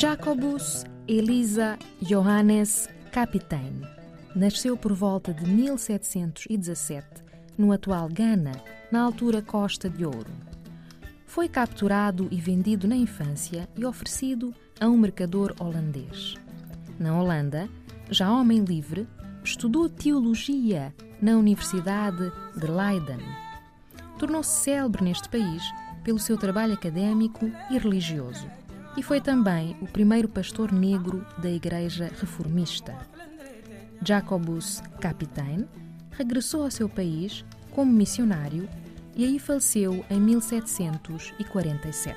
Jacobus Elisa Johannes Kapitein nasceu por volta de 1717 no atual Ghana, na altura Costa de Ouro. Foi capturado e vendido na infância e oferecido a um mercador holandês. Na Holanda, já homem livre, estudou teologia na Universidade de Leiden. Tornou-se célebre neste país pelo seu trabalho académico e religioso e foi também o primeiro pastor negro da Igreja Reformista. Jacobus Kapitein regressou ao seu país como missionário e aí faleceu em 1747.